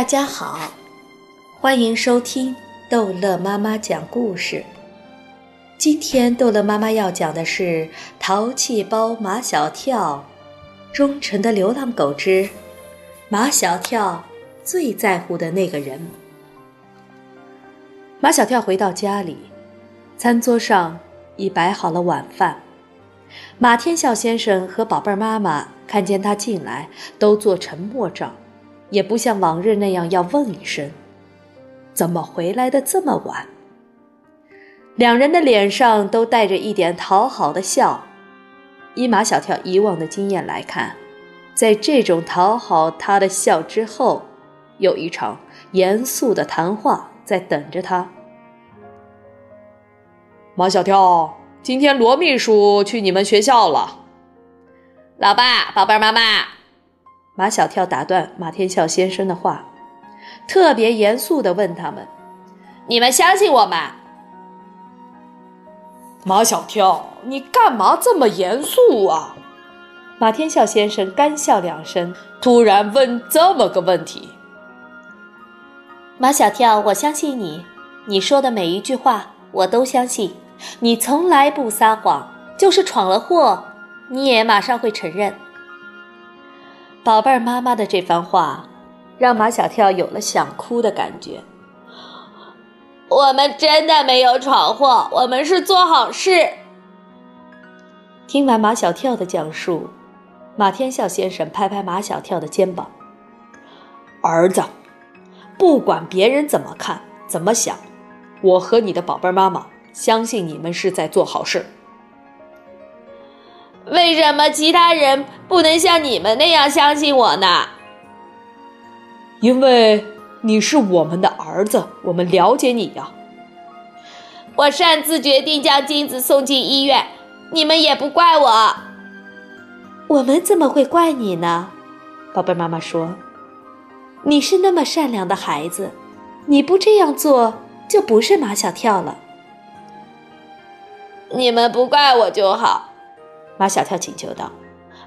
大家好，欢迎收听逗乐妈妈讲故事。今天逗乐妈妈要讲的是《淘气包马小跳》，忠诚的流浪狗之马小跳最在乎的那个人。马小跳回到家里，餐桌上已摆好了晚饭。马天笑先生和宝贝儿妈妈看见他进来，都做沉默状。也不像往日那样要问一声：“怎么回来的这么晚？”两人的脸上都带着一点讨好的笑。依马小跳以往的经验来看，在这种讨好他的笑之后，有一场严肃的谈话在等着他。马小跳，今天罗秘书去你们学校了。老爸，宝贝儿妈妈。马小跳打断马天笑先生的话，特别严肃地问他们：“你们相信我吗？”马小跳，你干嘛这么严肃啊？马天笑先生干笑两声，突然问这么个问题：“马小跳，我相信你，你说的每一句话我都相信，你从来不撒谎，就是闯了祸，你也马上会承认。”宝贝儿妈妈的这番话，让马小跳有了想哭的感觉。我们真的没有闯祸，我们是做好事。听完马小跳的讲述，马天笑先生拍拍马小跳的肩膀：“儿子，不管别人怎么看、怎么想，我和你的宝贝儿妈妈相信你们是在做好事。”为什么其他人不能像你们那样相信我呢？因为你是我们的儿子，我们了解你呀。我擅自决定将金子送进医院，你们也不怪我。我们怎么会怪你呢？宝贝妈妈说：“你是那么善良的孩子，你不这样做就不是马小跳了。你们不怪我就好。”马小跳请求道：“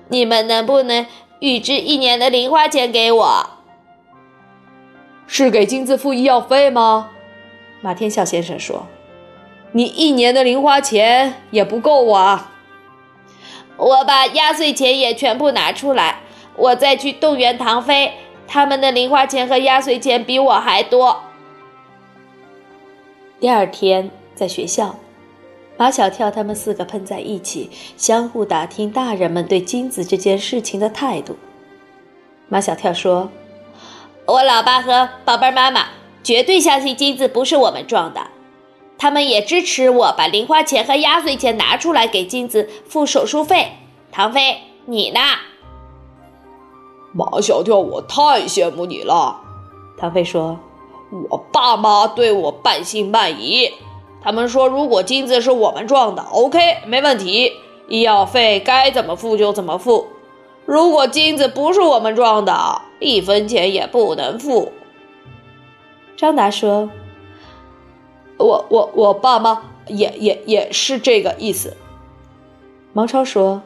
你们能不能预支一年的零花钱给我？是给金子付医药费吗？”马天笑先生说：“你一年的零花钱也不够啊。”我把压岁钱也全部拿出来，我再去动员唐飞，他们的零花钱和压岁钱比我还多。第二天在学校。马小跳他们四个碰在一起，相互打听大人们对金子这件事情的态度。马小跳说：“我老爸和宝贝妈妈绝对相信金子不是我们撞的，他们也支持我把零花钱和压岁钱拿出来给金子付手术费。”唐飞，你呢？马小跳，我太羡慕你了。唐飞说：“我爸妈对我半信半疑。”他们说：“如果金子是我们撞的，OK，没问题，医药费该怎么付就怎么付。如果金子不是我们撞的，一分钱也不能付。”张达说：“我我我爸妈也也也是这个意思。”毛超说：“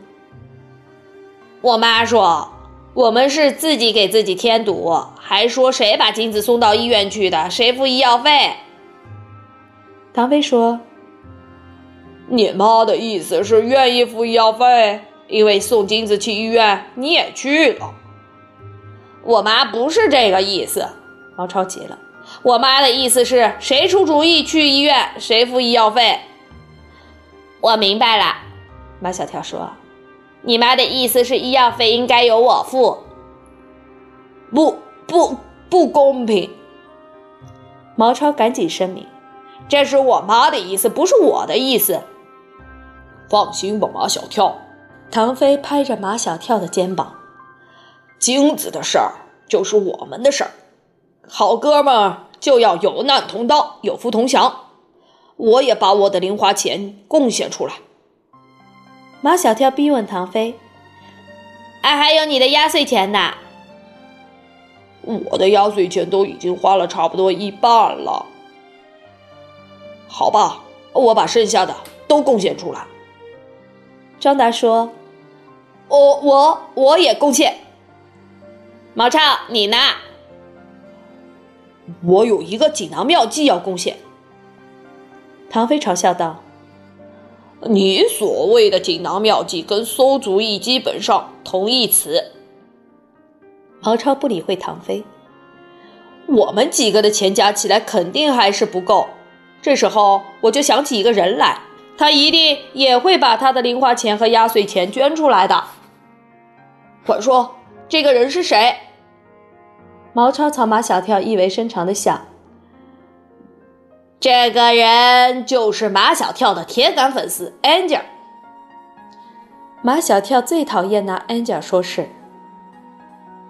我妈说我们是自己给自己添堵，还说谁把金子送到医院去的，谁付医药费。”唐飞说：“你妈的意思是愿意付医药费，因为送金子去医院你也去了。”我妈不是这个意思。毛超急了：“我妈的意思是谁出主意去医院，谁付医药费。”我明白了。马小跳说：“你妈的意思是医药费应该由我付。”不不不公平！毛超赶紧声明。这是我妈的意思，不是我的意思。放心吧，马小跳。唐飞拍着马小跳的肩膀：“精子的事儿就是我们的事儿，好哥们就要有难同当，有福同享。我也把我的零花钱贡献出来。”马小跳逼问唐飞：“哎，还有你的压岁钱呢？”“我的压岁钱都已经花了差不多一半了。”好吧，我把剩下的都贡献出来。张达说：“我我我也贡献。”毛超，你呢？我有一个锦囊妙计要贡献。唐飞嘲笑道：“你所谓的锦囊妙计跟馊主意基本上同义词。”毛超不理会唐飞。我们几个的钱加起来肯定还是不够。这时候我就想起一个人来，他一定也会把他的零花钱和压岁钱捐出来的。快说，这个人是谁？毛超朝马小跳意味深长的笑。这个人就是马小跳的铁杆粉丝 Angel。马小跳最讨厌拿 Angel 说事，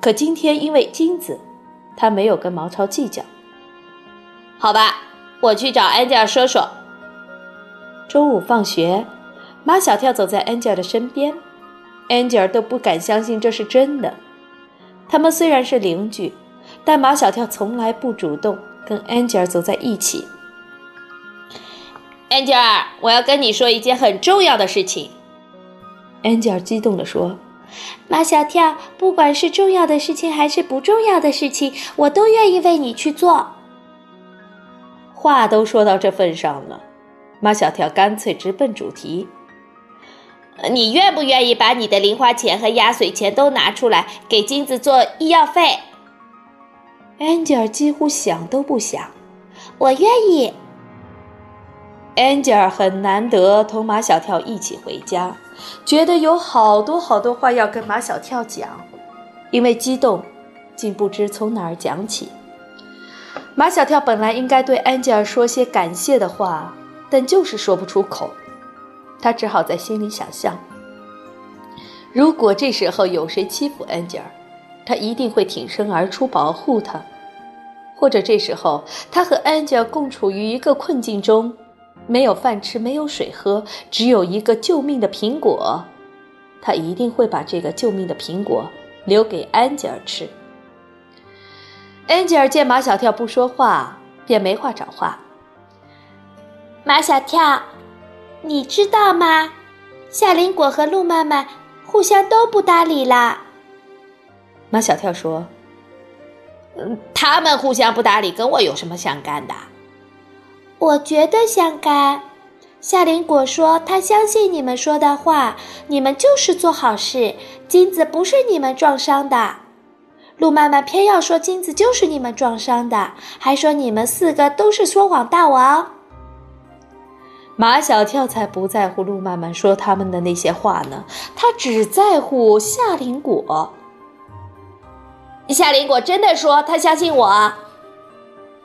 可今天因为金子。他没有跟毛超计较，好吧，我去找安吉尔说说。中午放学，马小跳走在安吉尔的身边安吉尔都不敢相信这是真的。他们虽然是邻居，但马小跳从来不主动跟安吉尔走在一起。安吉尔我要跟你说一件很重要的事情。安吉尔激动地说。马小跳，不管是重要的事情还是不重要的事情，我都愿意为你去做。话都说到这份上了，马小跳干脆直奔主题：“你愿不愿意把你的零花钱和压岁钱都拿出来给金子做医药费？”Angel 几乎想都不想：“我愿意。” Angel 很难得同马小跳一起回家。觉得有好多好多话要跟马小跳讲，因为激动，竟不知从哪儿讲起。马小跳本来应该对安吉尔说些感谢的话，但就是说不出口。他只好在心里想象：如果这时候有谁欺负安吉尔，他一定会挺身而出保护他；或者这时候他和安吉尔共处于一个困境中。没有饭吃，没有水喝，只有一个救命的苹果，他一定会把这个救命的苹果留给安吉尔吃。安吉尔见马小跳不说话，便没话找话。马小跳，你知道吗？夏林果和陆妈妈互相都不搭理啦。马小跳说：“嗯，他们互相不搭理，跟我有什么相干的？”我觉得相干。夏林果说：“他相信你们说的话，你们就是做好事。金子不是你们撞伤的。”陆妈妈偏要说金子就是你们撞伤的，还说你们四个都是说谎大王。马小跳才不在乎陆曼曼说他们的那些话呢，他只在乎夏林果。夏林果真的说他相信我。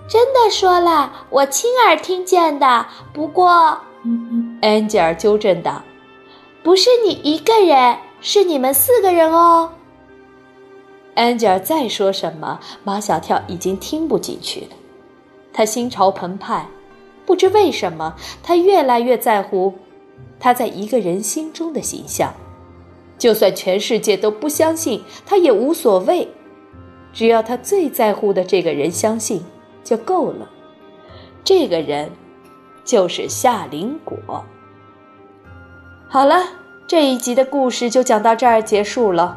真的说了，我亲耳听见的。不过，安吉尔纠正道：“不是你一个人，是你们四个人哦。”安吉尔再说什么，马小跳已经听不进去了。他心潮澎湃，不知为什么，他越来越在乎他在一个人心中的形象。就算全世界都不相信，他也无所谓，只要他最在乎的这个人相信。就够了，这个人就是夏林果。好了，这一集的故事就讲到这儿结束了，